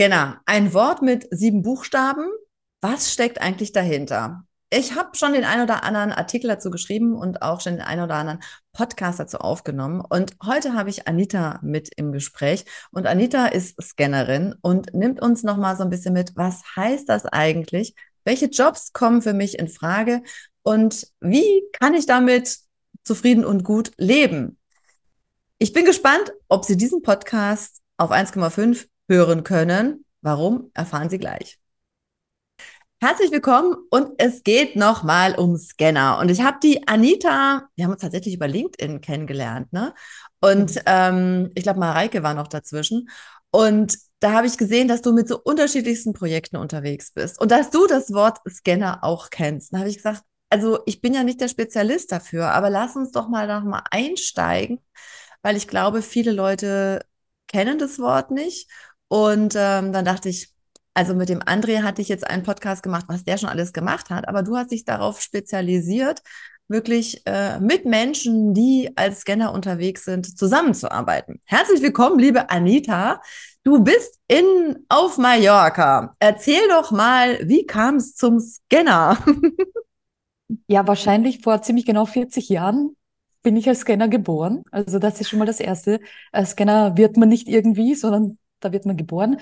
Scanner, ein Wort mit sieben Buchstaben. Was steckt eigentlich dahinter? Ich habe schon den ein oder anderen Artikel dazu geschrieben und auch schon den ein oder anderen Podcast dazu aufgenommen. Und heute habe ich Anita mit im Gespräch. Und Anita ist Scannerin und nimmt uns nochmal so ein bisschen mit, was heißt das eigentlich? Welche Jobs kommen für mich in Frage? Und wie kann ich damit zufrieden und gut leben? Ich bin gespannt, ob Sie diesen Podcast auf 1,5 hören können. Warum, erfahren Sie gleich. Herzlich willkommen und es geht nochmal um Scanner. Und ich habe die Anita, wir haben uns tatsächlich über LinkedIn kennengelernt, ne? Und mhm. ähm, ich glaube, Mareike war noch dazwischen. Und da habe ich gesehen, dass du mit so unterschiedlichsten Projekten unterwegs bist und dass du das Wort Scanner auch kennst. Da habe ich gesagt, also ich bin ja nicht der Spezialist dafür, aber lass uns doch mal noch mal einsteigen, weil ich glaube, viele Leute kennen das Wort nicht und ähm, dann dachte ich, also mit dem André hatte ich jetzt einen Podcast gemacht, was der schon alles gemacht hat, aber du hast dich darauf spezialisiert, wirklich äh, mit Menschen, die als Scanner unterwegs sind, zusammenzuarbeiten. Herzlich willkommen, liebe Anita. Du bist in auf Mallorca. Erzähl doch mal, wie kam es zum Scanner? ja, wahrscheinlich vor ziemlich genau 40 Jahren bin ich als Scanner geboren. Also das ist schon mal das Erste. Als Scanner wird man nicht irgendwie, sondern da wird man geboren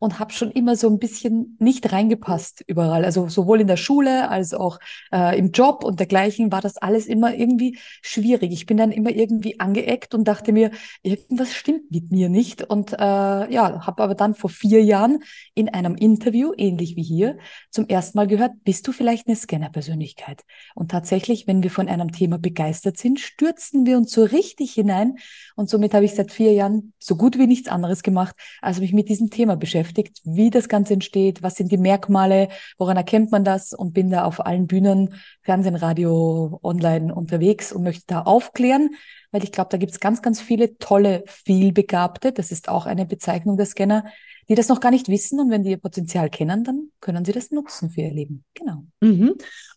und habe schon immer so ein bisschen nicht reingepasst überall. Also sowohl in der Schule als auch äh, im Job und dergleichen war das alles immer irgendwie schwierig. Ich bin dann immer irgendwie angeeckt und dachte mir, irgendwas stimmt mit mir nicht. Und äh, ja, habe aber dann vor vier Jahren in einem Interview, ähnlich wie hier, zum ersten Mal gehört, bist du vielleicht eine Scanner-Persönlichkeit? Und tatsächlich, wenn wir von einem Thema begeistert sind, stürzen wir uns so richtig hinein. Und somit habe ich seit vier Jahren so gut wie nichts anderes gemacht, als mich mit diesem Thema beschäftigt beschäftigt, wie das Ganze entsteht, was sind die Merkmale, woran erkennt man das und bin da auf allen Bühnen, Fernsehen, Radio, online unterwegs und möchte da aufklären, weil ich glaube, da gibt es ganz, ganz viele tolle, vielbegabte, das ist auch eine Bezeichnung der Scanner, die das noch gar nicht wissen und wenn die ihr Potenzial kennen, dann können sie das nutzen für ihr Leben. Genau. Mhm.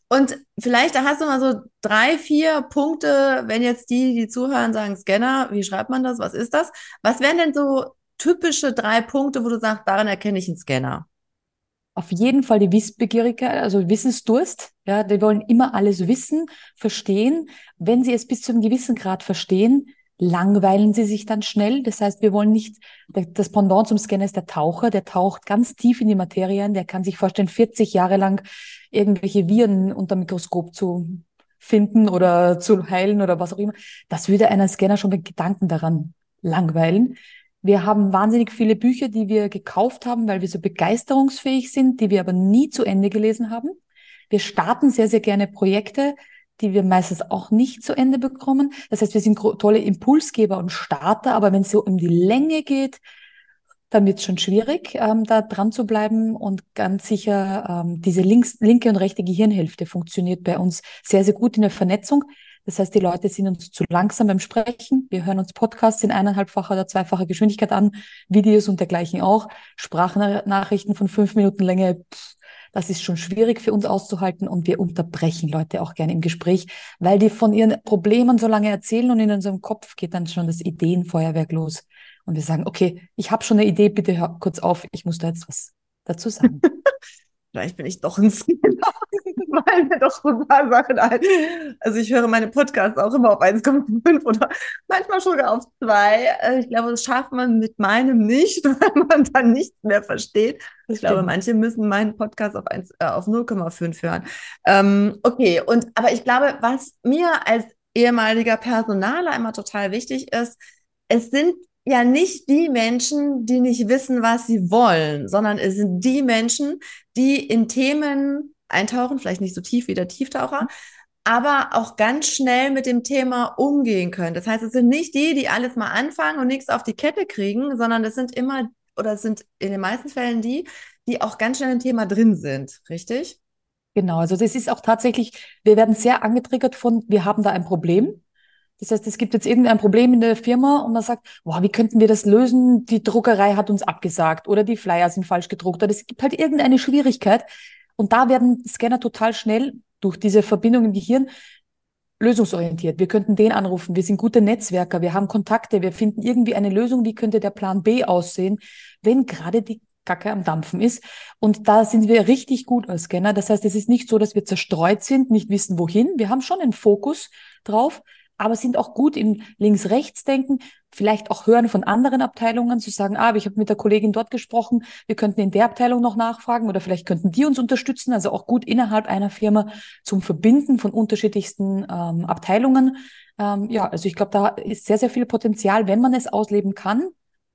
Und vielleicht hast du mal so drei, vier Punkte, wenn jetzt die, die zuhören, sagen Scanner, wie schreibt man das, was ist das? Was wären denn so typische drei Punkte, wo du sagst, daran erkenne ich einen Scanner? Auf jeden Fall die Wissbegierigkeit, also Wissensdurst. Ja, die wollen immer alles wissen, verstehen. Wenn sie es bis zu einem gewissen Grad verstehen, langweilen sie sich dann schnell. Das heißt, wir wollen nicht, das Pendant zum Scanner ist der Taucher, der taucht ganz tief in die Materie ein, der kann sich vorstellen, 40 Jahre lang irgendwelche Viren unter Mikroskop zu finden oder zu heilen oder was auch immer. Das würde einen Scanner schon mit Gedanken daran langweilen. Wir haben wahnsinnig viele Bücher, die wir gekauft haben, weil wir so begeisterungsfähig sind, die wir aber nie zu Ende gelesen haben. Wir starten sehr, sehr gerne Projekte, die wir meistens auch nicht zu Ende bekommen. Das heißt, wir sind tolle Impulsgeber und Starter, aber wenn es so um die Länge geht, dann wird es schon schwierig, ähm, da dran zu bleiben. Und ganz sicher, ähm, diese links, linke und rechte Gehirnhälfte funktioniert bei uns sehr, sehr gut in der Vernetzung. Das heißt, die Leute sind uns zu langsam beim Sprechen. Wir hören uns Podcasts in eineinhalbfacher oder zweifacher Geschwindigkeit an, Videos und dergleichen auch. Sprachnachrichten von fünf Minuten Länge, das ist schon schwierig für uns auszuhalten und wir unterbrechen Leute auch gerne im Gespräch, weil die von ihren Problemen so lange erzählen und in unserem Kopf geht dann schon das Ideenfeuerwerk los. Und wir sagen, okay, ich habe schon eine Idee, bitte hör kurz auf, ich muss da jetzt was dazu sagen. Vielleicht bin ich doch ein Scanner fallen mir doch so ein paar Sachen ein. Also ich höre meine Podcasts auch immer auf 1,5 oder manchmal sogar auf 2. Äh, ich glaube, das schafft man mit meinem nicht, weil man dann nichts mehr versteht. Ich glaube, manche müssen meinen Podcast auf, äh, auf 0,5 hören. Ähm, okay, und aber ich glaube, was mir als ehemaliger Personaler immer total wichtig ist, es sind ja nicht die Menschen, die nicht wissen, was sie wollen, sondern es sind die Menschen, die in Themen eintauchen, vielleicht nicht so tief wie der Tieftaucher, aber auch ganz schnell mit dem Thema umgehen können. Das heißt, es sind nicht die, die alles mal anfangen und nichts auf die Kette kriegen, sondern es sind immer oder es sind in den meisten Fällen die, die auch ganz schnell im Thema drin sind, richtig? Genau, also das ist auch tatsächlich, wir werden sehr angetriggert von, wir haben da ein Problem. Das heißt, es gibt jetzt irgendein Problem in der Firma und man sagt, boah, wie könnten wir das lösen? Die Druckerei hat uns abgesagt oder die Flyer sind falsch gedruckt oder es gibt halt irgendeine Schwierigkeit. Und da werden Scanner total schnell durch diese Verbindung im Gehirn lösungsorientiert. Wir könnten den anrufen. Wir sind gute Netzwerker. Wir haben Kontakte. Wir finden irgendwie eine Lösung. Wie könnte der Plan B aussehen, wenn gerade die Kacke am Dampfen ist. Und da sind wir richtig gut als Scanner. Das heißt, es ist nicht so, dass wir zerstreut sind, nicht wissen, wohin. Wir haben schon einen Fokus drauf, aber sind auch gut im Links-Rechts-Denken, vielleicht auch hören von anderen Abteilungen, zu sagen, ah, ich habe mit der Kollegin dort gesprochen, wir könnten in der Abteilung noch nachfragen oder vielleicht könnten die uns unterstützen. Also auch gut innerhalb einer Firma zum Verbinden von unterschiedlichsten ähm, Abteilungen. Ähm, ja, also ich glaube, da ist sehr, sehr viel Potenzial, wenn man es ausleben kann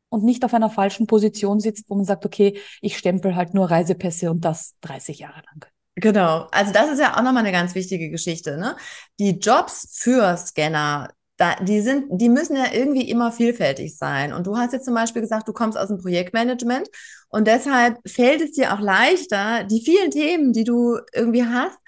und nicht auf einer falschen Position sitzt, wo man sagt, okay, ich stempel halt nur Reisepässe und das 30 Jahre lang. Genau, also das ist ja auch nochmal eine ganz wichtige Geschichte. Ne? Die Jobs für Scanner, da, die sind, die müssen ja irgendwie immer vielfältig sein. Und du hast jetzt zum Beispiel gesagt, du kommst aus dem Projektmanagement und deshalb fällt es dir auch leichter, die vielen Themen, die du irgendwie hast,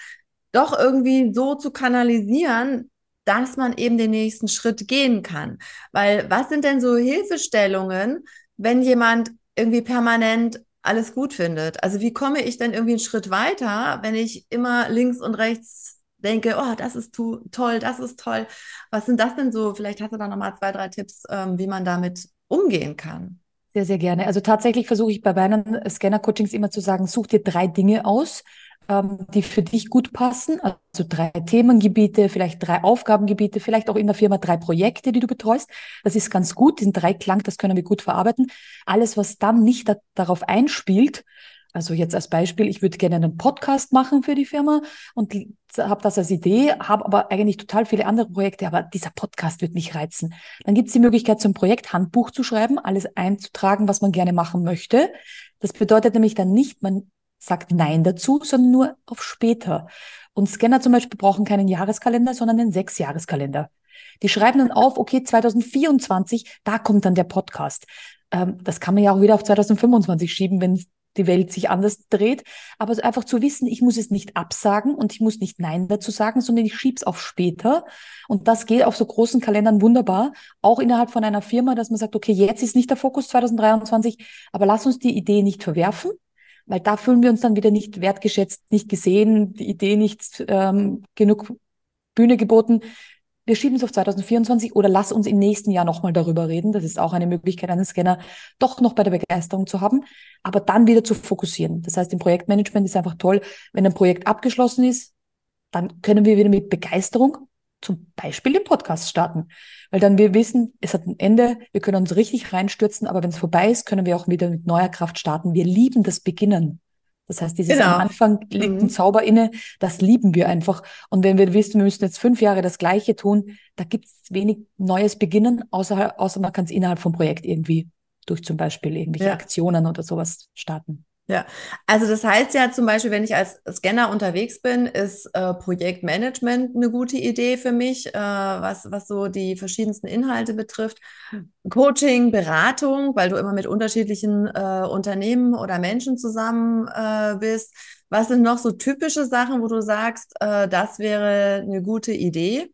doch irgendwie so zu kanalisieren, dass man eben den nächsten Schritt gehen kann. Weil was sind denn so Hilfestellungen, wenn jemand irgendwie permanent alles gut findet? Also wie komme ich denn irgendwie einen Schritt weiter, wenn ich immer links und rechts denke, oh, das ist toll, das ist toll. Was sind das denn so? Vielleicht hast du da nochmal zwei, drei Tipps, ähm, wie man damit umgehen kann. Sehr, sehr gerne. Also tatsächlich versuche ich bei meinen Scanner-Coachings immer zu sagen, such dir drei Dinge aus, ähm, die für dich gut passen. Also drei Themengebiete, vielleicht drei Aufgabengebiete, vielleicht auch in der Firma drei Projekte, die du betreust. Das ist ganz gut. Diesen Dreiklang, das können wir gut verarbeiten. Alles, was dann nicht da, darauf einspielt, also jetzt als Beispiel, ich würde gerne einen Podcast machen für die Firma und habe das als Idee, habe aber eigentlich total viele andere Projekte, aber dieser Podcast wird mich reizen. Dann gibt es die Möglichkeit, zum Projekt Handbuch zu schreiben, alles einzutragen, was man gerne machen möchte. Das bedeutet nämlich dann nicht, man sagt Nein dazu, sondern nur auf später. Und Scanner zum Beispiel brauchen keinen Jahreskalender, sondern einen Sechsjahreskalender. Die schreiben dann auf, okay, 2024, da kommt dann der Podcast. Ähm, das kann man ja auch wieder auf 2025 schieben, wenn die Welt sich anders dreht. Aber einfach zu wissen, ich muss es nicht absagen und ich muss nicht Nein dazu sagen, sondern ich schieb's auf später. Und das geht auf so großen Kalendern wunderbar. Auch innerhalb von einer Firma, dass man sagt, okay, jetzt ist nicht der Fokus 2023, aber lass uns die Idee nicht verwerfen weil da fühlen wir uns dann wieder nicht wertgeschätzt, nicht gesehen, die Idee nicht ähm, genug Bühne geboten. Wir schieben es auf 2024 oder lass uns im nächsten Jahr nochmal darüber reden. Das ist auch eine Möglichkeit, einen Scanner doch noch bei der Begeisterung zu haben, aber dann wieder zu fokussieren. Das heißt, im Projektmanagement ist einfach toll, wenn ein Projekt abgeschlossen ist, dann können wir wieder mit Begeisterung zum Beispiel den Podcast starten. Weil dann wir wissen, es hat ein Ende, wir können uns richtig reinstürzen, aber wenn es vorbei ist, können wir auch wieder mit neuer Kraft starten. Wir lieben das Beginnen. Das heißt, dieses genau. am Anfang liegt mhm. ein Zauber inne, das lieben wir einfach. Und wenn wir wissen, wir müssen jetzt fünf Jahre das Gleiche tun, da gibt es wenig neues Beginnen, außer, außer man kann es innerhalb vom Projekt irgendwie durch zum Beispiel irgendwelche ja. Aktionen oder sowas starten. Ja, also das heißt ja zum Beispiel, wenn ich als Scanner unterwegs bin, ist äh, Projektmanagement eine gute Idee für mich, äh, was, was so die verschiedensten Inhalte betrifft. Coaching, Beratung, weil du immer mit unterschiedlichen äh, Unternehmen oder Menschen zusammen äh, bist. Was sind noch so typische Sachen, wo du sagst, äh, das wäre eine gute Idee?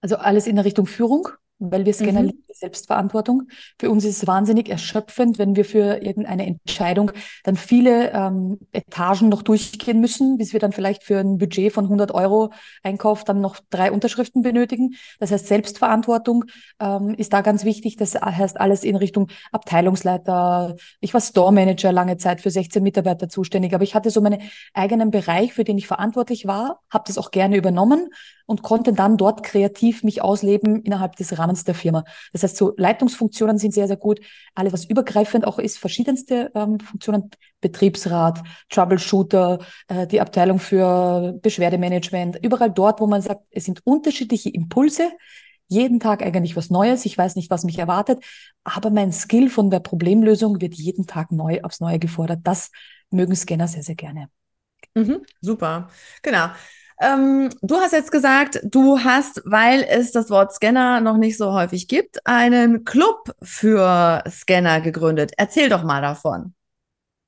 Also alles in der Richtung Führung weil wir Scanner mhm. die Selbstverantwortung. Für uns ist es wahnsinnig erschöpfend, wenn wir für irgendeine Entscheidung dann viele ähm, Etagen noch durchgehen müssen, bis wir dann vielleicht für ein Budget von 100 Euro Einkauf dann noch drei Unterschriften benötigen. Das heißt, Selbstverantwortung ähm, ist da ganz wichtig. Das heißt alles in Richtung Abteilungsleiter. Ich war Store Manager lange Zeit für 16 Mitarbeiter zuständig, aber ich hatte so meinen eigenen Bereich, für den ich verantwortlich war, habe das auch gerne übernommen und konnte dann dort kreativ mich ausleben innerhalb des Rahmens der Firma. Das heißt, so Leitungsfunktionen sind sehr, sehr gut. Alles, was übergreifend auch ist, verschiedenste ähm, Funktionen, Betriebsrat, Troubleshooter, äh, die Abteilung für Beschwerdemanagement, überall dort, wo man sagt, es sind unterschiedliche Impulse, jeden Tag eigentlich was Neues. Ich weiß nicht, was mich erwartet, aber mein Skill von der Problemlösung wird jeden Tag neu aufs Neue gefordert. Das mögen Scanner sehr, sehr gerne. Mhm, super. Genau. Ähm, du hast jetzt gesagt, du hast, weil es das Wort Scanner noch nicht so häufig gibt, einen Club für Scanner gegründet. Erzähl doch mal davon.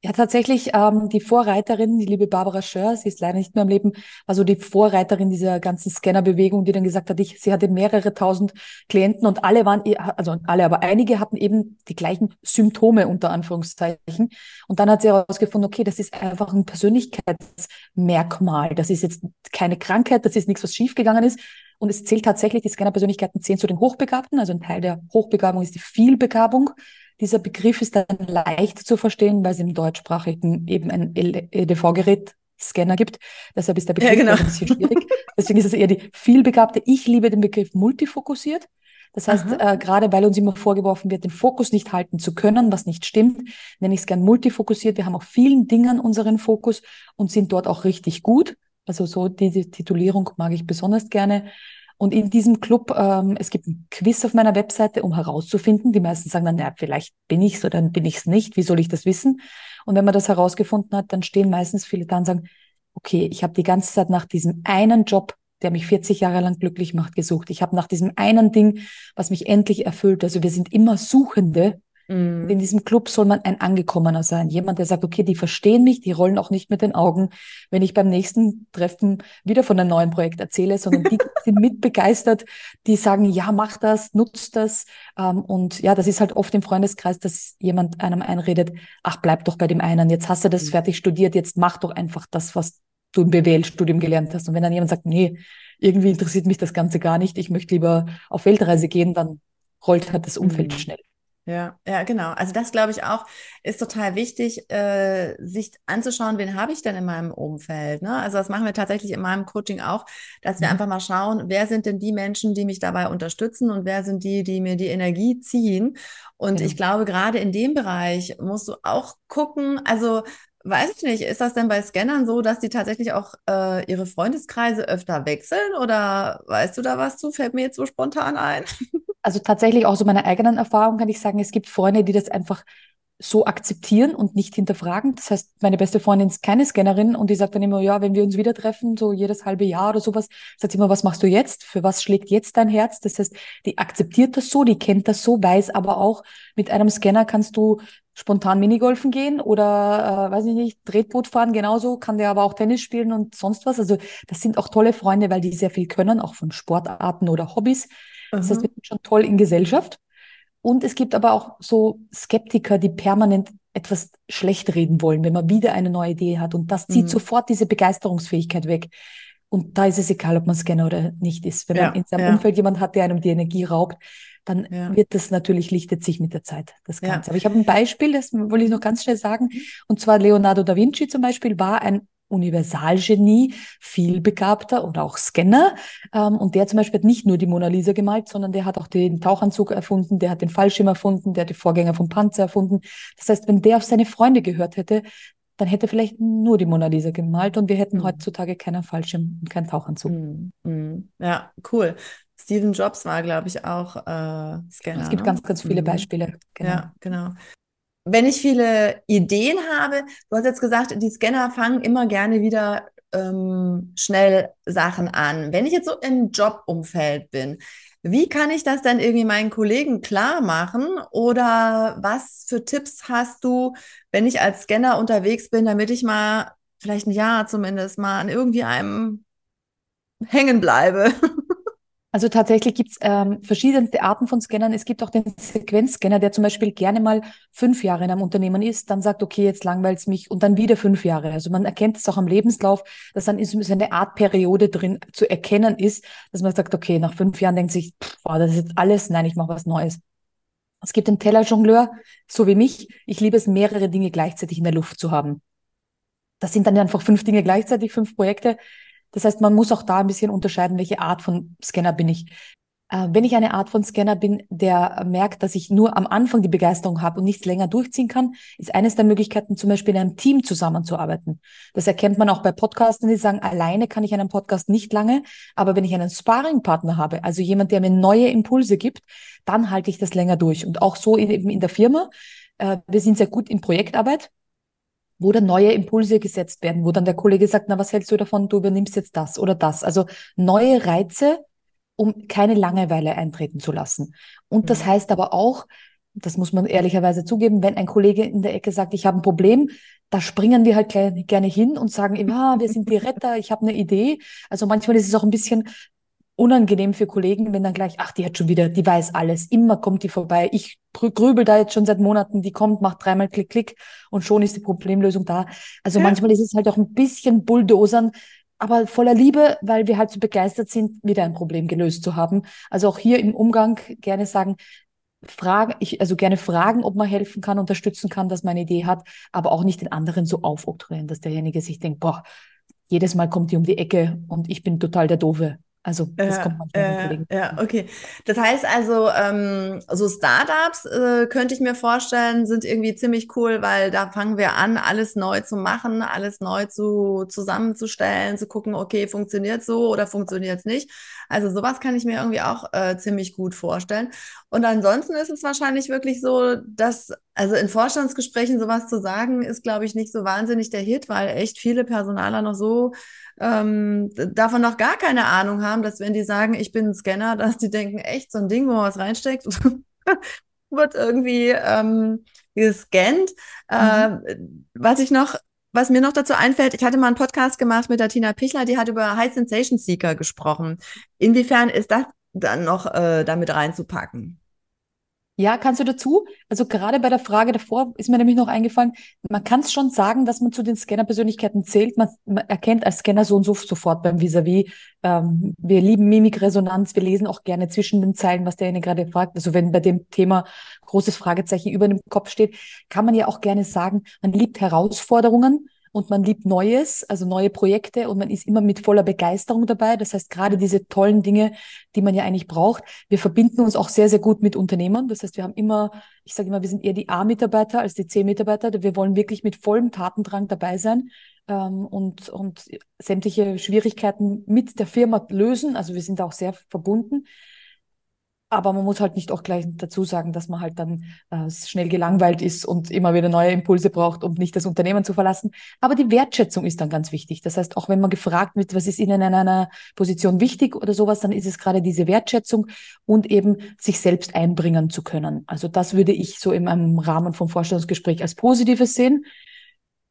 Ja, tatsächlich, ähm, die Vorreiterin, die liebe Barbara Schör, sie ist leider nicht mehr am Leben, also die Vorreiterin dieser ganzen Scannerbewegung, die dann gesagt hat, ich, sie hatte mehrere tausend Klienten und alle waren, also alle, aber einige hatten eben die gleichen Symptome unter Anführungszeichen. Und dann hat sie herausgefunden, okay, das ist einfach ein Persönlichkeitsmerkmal. Das ist jetzt keine Krankheit, das ist nichts, was schiefgegangen ist. Und es zählt tatsächlich, die Scannerpersönlichkeiten zählen zu den Hochbegabten. Also ein Teil der Hochbegabung ist die Vielbegabung Dieser Begriff ist dann leicht zu verstehen, weil es im deutschsprachigen eben ein EDV-Gerät Scanner gibt. Deshalb ist der Begriff ja, genau. ein bisschen schwierig. Deswegen ist es eher die vielbegabte. Ich liebe den Begriff multifokussiert. Das heißt, äh, gerade weil uns immer vorgeworfen wird, den Fokus nicht halten zu können, was nicht stimmt, nenne ich es gern multifokussiert. Wir haben auf vielen Dingen unseren Fokus und sind dort auch richtig gut. Also so diese Titulierung mag ich besonders gerne. Und in diesem Club, ähm, es gibt ein Quiz auf meiner Webseite, um herauszufinden. Die meisten sagen dann, ja, vielleicht bin ich's oder dann bin ich's nicht. Wie soll ich das wissen? Und wenn man das herausgefunden hat, dann stehen meistens viele da und sagen, okay, ich habe die ganze Zeit nach diesem einen Job, der mich 40 Jahre lang glücklich macht, gesucht. Ich habe nach diesem einen Ding, was mich endlich erfüllt. Also wir sind immer Suchende Mhm. In diesem Club soll man ein Angekommener sein. Jemand, der sagt, okay, die verstehen mich, die rollen auch nicht mit den Augen, wenn ich beim nächsten Treffen wieder von einem neuen Projekt erzähle, sondern die sind mitbegeistert, die sagen, ja, mach das, nutzt das. Ähm, und ja, das ist halt oft im Freundeskreis, dass jemand einem einredet, ach, bleib doch bei dem einen, jetzt hast du das mhm. fertig studiert, jetzt mach doch einfach das, was du im BWL-Studium gelernt hast. Und wenn dann jemand sagt, nee, irgendwie interessiert mich das Ganze gar nicht, ich möchte lieber auf Weltreise gehen, dann rollt halt das Umfeld mhm. schnell. Ja, ja, genau. Also das glaube ich auch ist total wichtig, äh, sich anzuschauen, wen habe ich denn in meinem Umfeld. Ne? Also das machen wir tatsächlich in meinem Coaching auch, dass wir mhm. einfach mal schauen, wer sind denn die Menschen, die mich dabei unterstützen und wer sind die, die mir die Energie ziehen. Und genau. ich glaube, gerade in dem Bereich musst du auch gucken, also Weiß ich nicht, ist das denn bei Scannern so, dass die tatsächlich auch äh, ihre Freundeskreise öfter wechseln oder weißt du da was zu? Fällt mir jetzt so spontan ein. Also tatsächlich auch so meiner eigenen Erfahrung kann ich sagen, es gibt Freunde, die das einfach so akzeptieren und nicht hinterfragen. Das heißt, meine beste Freundin ist keine Scannerin und die sagt dann immer, ja, wenn wir uns wieder treffen, so jedes halbe Jahr oder sowas, sagt sie immer, was machst du jetzt? Für was schlägt jetzt dein Herz? Das heißt, die akzeptiert das so, die kennt das so, weiß aber auch, mit einem Scanner kannst du spontan Minigolfen gehen oder, äh, weiß ich nicht, Tretboot fahren genauso, kann der aber auch Tennis spielen und sonst was. Also das sind auch tolle Freunde, weil die sehr viel können, auch von Sportarten oder Hobbys. Das heißt, wir sind schon toll in Gesellschaft. Und es gibt aber auch so Skeptiker, die permanent etwas schlecht reden wollen, wenn man wieder eine neue Idee hat. Und das zieht mhm. sofort diese Begeisterungsfähigkeit weg. Und da ist es egal, ob man Scanner oder nicht ist. Wenn ja, man in seinem ja. Umfeld jemand hat, der einem die Energie raubt, dann ja. wird das natürlich, lichtet sich mit der Zeit, das Ganze. Aber ich habe ein Beispiel, das wollte ich noch ganz schnell sagen. Und zwar Leonardo da Vinci zum Beispiel war ein Universalgenie, vielbegabter oder auch Scanner. Ähm, und der zum Beispiel hat nicht nur die Mona Lisa gemalt, sondern der hat auch den Tauchanzug erfunden, der hat den Fallschirm erfunden, der hat die Vorgänger vom Panzer erfunden. Das heißt, wenn der auf seine Freunde gehört hätte, dann hätte er vielleicht nur die Mona Lisa gemalt und wir hätten mhm. heutzutage keinen Fallschirm und keinen Tauchanzug. Mhm. mhm. Ja, cool. Stephen Jobs war, glaube ich, auch äh, Scanner. Es gibt ne? ganz, ganz viele mhm. Beispiele. Genau. Ja, genau wenn ich viele Ideen habe, du hast jetzt gesagt, die Scanner fangen immer gerne wieder ähm, schnell Sachen an. Wenn ich jetzt so im Jobumfeld bin, wie kann ich das dann irgendwie meinen Kollegen klar machen? Oder was für Tipps hast du, wenn ich als Scanner unterwegs bin, damit ich mal vielleicht ein Jahr zumindest mal an irgendwie einem hängen bleibe? Also tatsächlich gibt es ähm, verschiedenste Arten von Scannern. Es gibt auch den Sequenzscanner, der zum Beispiel gerne mal fünf Jahre in einem Unternehmen ist, dann sagt, okay, jetzt langweilt es mich und dann wieder fünf Jahre. Also man erkennt es auch am Lebenslauf, dass dann ist eine Art Periode drin zu erkennen ist, dass man sagt, okay, nach fünf Jahren denkt sich, pff, wow, das ist jetzt alles, nein, ich mache was Neues. Es gibt den Tellerjongleur, so wie mich. Ich liebe es, mehrere Dinge gleichzeitig in der Luft zu haben. Das sind dann einfach fünf Dinge gleichzeitig, fünf Projekte. Das heißt, man muss auch da ein bisschen unterscheiden, welche Art von Scanner bin ich. Äh, wenn ich eine Art von Scanner bin, der merkt, dass ich nur am Anfang die Begeisterung habe und nichts länger durchziehen kann, ist eines der Möglichkeiten, zum Beispiel in einem Team zusammenzuarbeiten. Das erkennt man auch bei Podcasten, die sagen, alleine kann ich einen Podcast nicht lange, aber wenn ich einen Sparringpartner habe, also jemand, der mir neue Impulse gibt, dann halte ich das länger durch. Und auch so eben in der Firma. Äh, wir sind sehr gut in Projektarbeit wo dann neue Impulse gesetzt werden, wo dann der Kollege sagt, na, was hältst du davon, du übernimmst jetzt das oder das. Also neue Reize, um keine Langeweile eintreten zu lassen. Und das mhm. heißt aber auch, das muss man ehrlicherweise zugeben, wenn ein Kollege in der Ecke sagt, ich habe ein Problem, da springen wir halt gerne hin und sagen, ja, wir sind die Retter, ich habe eine Idee. Also manchmal ist es auch ein bisschen unangenehm für Kollegen, wenn dann gleich, ach, die hat schon wieder, die weiß alles, immer kommt die vorbei. Ich grübel da jetzt schon seit Monaten, die kommt, macht dreimal Klick, Klick und schon ist die Problemlösung da. Also ja. manchmal ist es halt auch ein bisschen Bulldozern, aber voller Liebe, weil wir halt so begeistert sind, wieder ein Problem gelöst zu haben. Also auch hier im Umgang gerne sagen, fragen, ich also gerne fragen, ob man helfen kann, unterstützen kann, dass man eine Idee hat, aber auch nicht den anderen so aufoktroyieren, dass derjenige sich denkt, boah, jedes Mal kommt die um die Ecke und ich bin total der Doofe. Also das Ja, kommt manchmal äh, Kollegen. ja, okay. Das heißt also, ähm, so Startups äh, könnte ich mir vorstellen, sind irgendwie ziemlich cool, weil da fangen wir an, alles neu zu machen, alles neu zu zusammenzustellen, zu gucken, okay, funktioniert so oder funktioniert es nicht. Also sowas kann ich mir irgendwie auch äh, ziemlich gut vorstellen. Und ansonsten ist es wahrscheinlich wirklich so, dass, also in Vorstandsgesprächen sowas zu sagen, ist, glaube ich, nicht so wahnsinnig der Hit, weil echt viele Personaler noch so ähm, davon noch gar keine Ahnung haben, dass wenn die sagen, ich bin ein Scanner, dass die denken, echt so ein Ding, wo man was reinsteckt, wird irgendwie ähm, gescannt. Mhm. Äh, was ich noch, was mir noch dazu einfällt, ich hatte mal einen Podcast gemacht mit der Tina Pichler, die hat über High Sensation Seeker gesprochen. Inwiefern ist das dann noch äh, damit reinzupacken? Ja, kannst du dazu? Also gerade bei der Frage davor ist mir nämlich noch eingefallen, man kann es schon sagen, dass man zu den Scanner-Persönlichkeiten zählt. Man, man erkennt als Scanner so und so sofort beim Vis-à-vis. Ähm, wir lieben Mimikresonanz, wir lesen auch gerne zwischen den Zeilen, was derjenige gerade fragt. Also wenn bei dem Thema großes Fragezeichen über dem Kopf steht, kann man ja auch gerne sagen, man liebt Herausforderungen und man liebt Neues, also neue Projekte und man ist immer mit voller Begeisterung dabei. Das heißt, gerade diese tollen Dinge, die man ja eigentlich braucht. Wir verbinden uns auch sehr, sehr gut mit Unternehmern. Das heißt, wir haben immer, ich sage immer, wir sind eher die A-Mitarbeiter als die C-Mitarbeiter. Wir wollen wirklich mit vollem Tatendrang dabei sein ähm, und, und sämtliche Schwierigkeiten mit der Firma lösen. Also wir sind auch sehr verbunden. Aber man muss halt nicht auch gleich dazu sagen, dass man halt dann äh, schnell gelangweilt ist und immer wieder neue Impulse braucht, um nicht das Unternehmen zu verlassen. Aber die Wertschätzung ist dann ganz wichtig. Das heißt, auch wenn man gefragt wird, was ist Ihnen in einer Position wichtig oder sowas, dann ist es gerade diese Wertschätzung und eben sich selbst einbringen zu können. Also das würde ich so in einem Rahmen vom Vorstellungsgespräch als Positives sehen.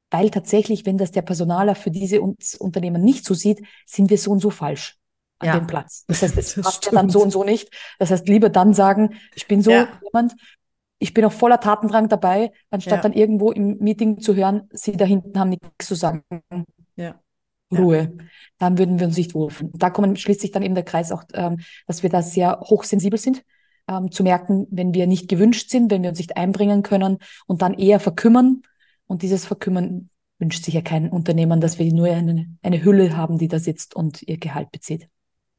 Weil tatsächlich, wenn das der Personaler für diese Unternehmen nicht so sieht, sind wir so und so falsch an Ja, dem Platz. Das heißt, es das passt ja dann so und so nicht. Das heißt, lieber dann sagen, ich bin so Ja, jemand, ich bin auch voller Tatendrang dabei, anstatt ja, dann irgendwo im Meeting zu hören, Sie da hinten haben nichts zu sagen. ja, ja, Ruhe. Dann würden wir uns nicht wohlfühlen. Da kommen, schließt sich dann eben der Kreis auch, ähm, dass wir da sehr hochsensibel sind, ähm, zu merken, wenn wir nicht gewünscht sind, wenn wir uns nicht einbringen können und dann eher verkümmern. Und dieses Verkümmern wünscht sich ja kein Unternehmen, dass wir nur eine, eine Hülle haben, die da sitzt und ihr Gehalt bezieht.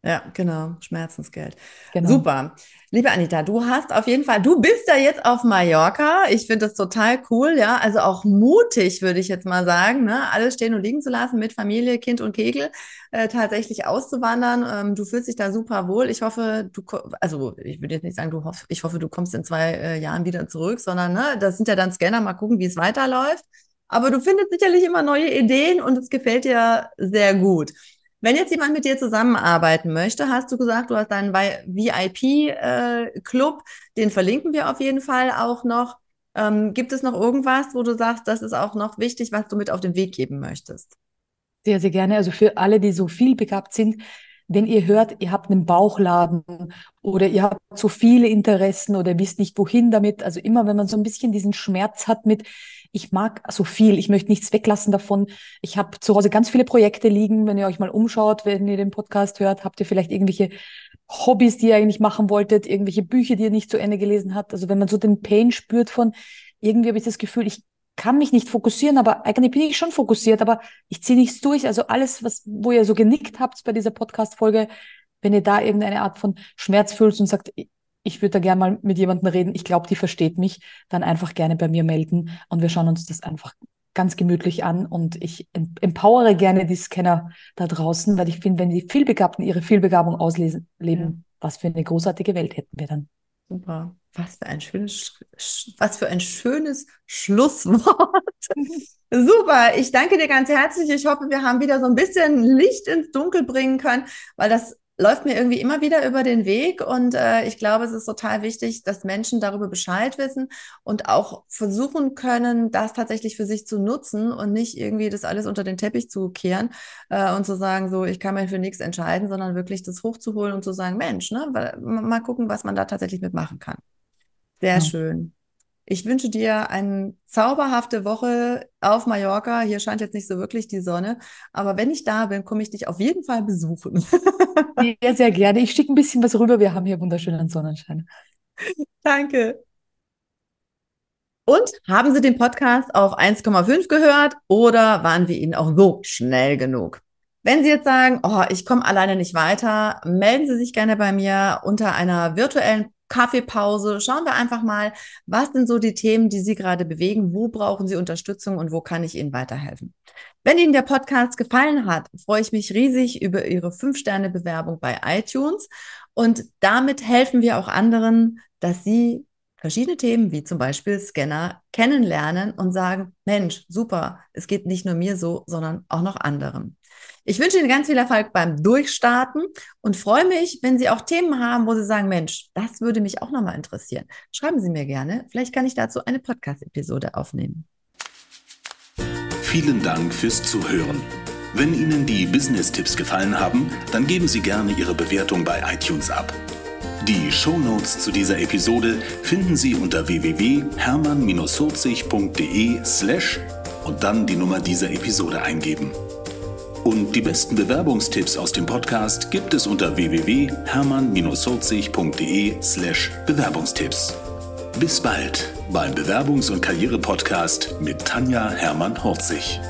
Ja, genau. Schmerzensgeld. Genau. Super. Liebe Anita, du hast auf jeden Fall, du bist ja jetzt auf Mallorca. Ich finde das total cool, ja. Also auch mutig, würde ich jetzt mal sagen, ne? Alles stehen und liegen zu lassen mit Familie, Kind und Kegel, äh, tatsächlich auszuwandern. Ähm, du fühlst dich da super wohl. Ich hoffe, du, also ich würde jetzt nicht sagen, du hoff, ich hoffe, du kommst in zwei äh, Jahren wieder zurück, sondern, ne, das sind ja dann Scanner, mal gucken, wie es weiterläuft. Aber du findest sicherlich immer neue Ideen und es gefällt dir sehr gut. Wenn jetzt jemand mit dir zusammenarbeiten möchte, hast du gesagt, du hast deinen VIP-Club, den verlinken wir auf jeden Fall auch noch. Ähm, gibt es noch irgendwas, wo du sagst, das ist auch noch wichtig, was du mit auf den Weg geben möchtest? Sehr, sehr gerne. Also für alle, die so viel begabt sind, wenn ihr hört, ihr habt einen Bauchladen oder ihr habt so viele Interessen oder wisst nicht wohin damit, also immer wenn man so ein bisschen diesen Schmerz hat mit, ich mag so viel, ich möchte nichts weglassen davon. Ich habe zu Hause ganz viele Projekte liegen. Wenn ihr euch mal umschaut, wenn ihr den Podcast hört, habt ihr vielleicht irgendwelche Hobbys, die ihr eigentlich machen wolltet, irgendwelche Bücher, die ihr nicht zu Ende gelesen habt. Also wenn man so den Pain spürt von, irgendwie habe ich das Gefühl, ich kann mich nicht fokussieren, aber eigentlich bin ich schon fokussiert, aber ich ziehe nichts durch. Also alles, was, wo ihr so genickt habt bei dieser Podcast-Folge, wenn ihr da irgendeine Art von Schmerz fühlt und sagt, ich würde da gerne mal mit jemandem reden, ich glaube, die versteht mich, dann einfach gerne bei mir melden und wir schauen uns das einfach ganz gemütlich an und ich empowere gerne die Scanner da draußen, weil ich finde, wenn die Vielbegabten ihre Vielbegabung ausleben, Ja. was für eine großartige Welt hätten wir dann. Super. Was für ein schönes, Sch- was für ein schönes Schlusswort. Super. Ich danke dir ganz herzlich. Ich hoffe, wir haben wieder so ein bisschen Licht ins Dunkel bringen können, weil das läuft mir irgendwie immer wieder über den Weg. Und äh, ich glaube, es ist total wichtig, dass Menschen darüber Bescheid wissen und auch versuchen können, das tatsächlich für sich zu nutzen und nicht irgendwie das alles unter den Teppich zu kehren äh, und zu sagen, so, ich kann mir für nichts entscheiden, sondern wirklich das hochzuholen und zu sagen, Mensch, ne, mal gucken, was man da tatsächlich mitmachen kann. Sehr Ja. schön. Ich wünsche dir eine zauberhafte Woche auf Mallorca. Hier scheint jetzt nicht so wirklich die Sonne, aber wenn ich da bin, komme ich dich auf jeden Fall besuchen. Sehr, sehr gerne. Ich schicke ein bisschen was rüber. Wir haben hier wunderschönen Sonnenschein. Danke. Und haben Sie den Podcast auf 1,5 gehört oder waren wir Ihnen auch so schnell genug? Wenn Sie jetzt sagen, oh, ich komme alleine nicht weiter, melden Sie sich gerne bei mir unter einer virtuellen Kaffeepause. Schauen wir einfach mal, was sind so die Themen, die Sie gerade bewegen? Wo brauchen Sie Unterstützung und wo kann ich Ihnen weiterhelfen? Wenn Ihnen der Podcast gefallen hat, freue ich mich riesig über Ihre 5-Sterne-Bewerbung bei iTunes. Und damit helfen wir auch anderen, dass sie verschiedene Themen wie zum Beispiel Scanner kennenlernen und sagen, Mensch, super, es geht nicht nur mir so, sondern auch noch anderen. Ich wünsche Ihnen ganz viel Erfolg beim Durchstarten und freue mich, wenn Sie auch Themen haben, wo Sie sagen, Mensch, das würde mich auch nochmal interessieren. Schreiben Sie mir gerne. Vielleicht kann ich dazu eine Podcast-Episode aufnehmen. Vielen Dank fürs Zuhören. Wenn Ihnen die Business-Tipps gefallen haben, dann geben Sie gerne Ihre Bewertung bei iTunes ab. Die Shownotes zu dieser Episode finden Sie unter www.hermann-40.de slash und dann die Nummer dieser Episode eingeben. Und die besten Bewerbungstipps aus dem Podcast gibt es unter www.hermann-40.de slash Bewerbungstipps. Bis bald beim Bewerbungs- und Karriere-Podcast mit Tanja Hermann-Horzig.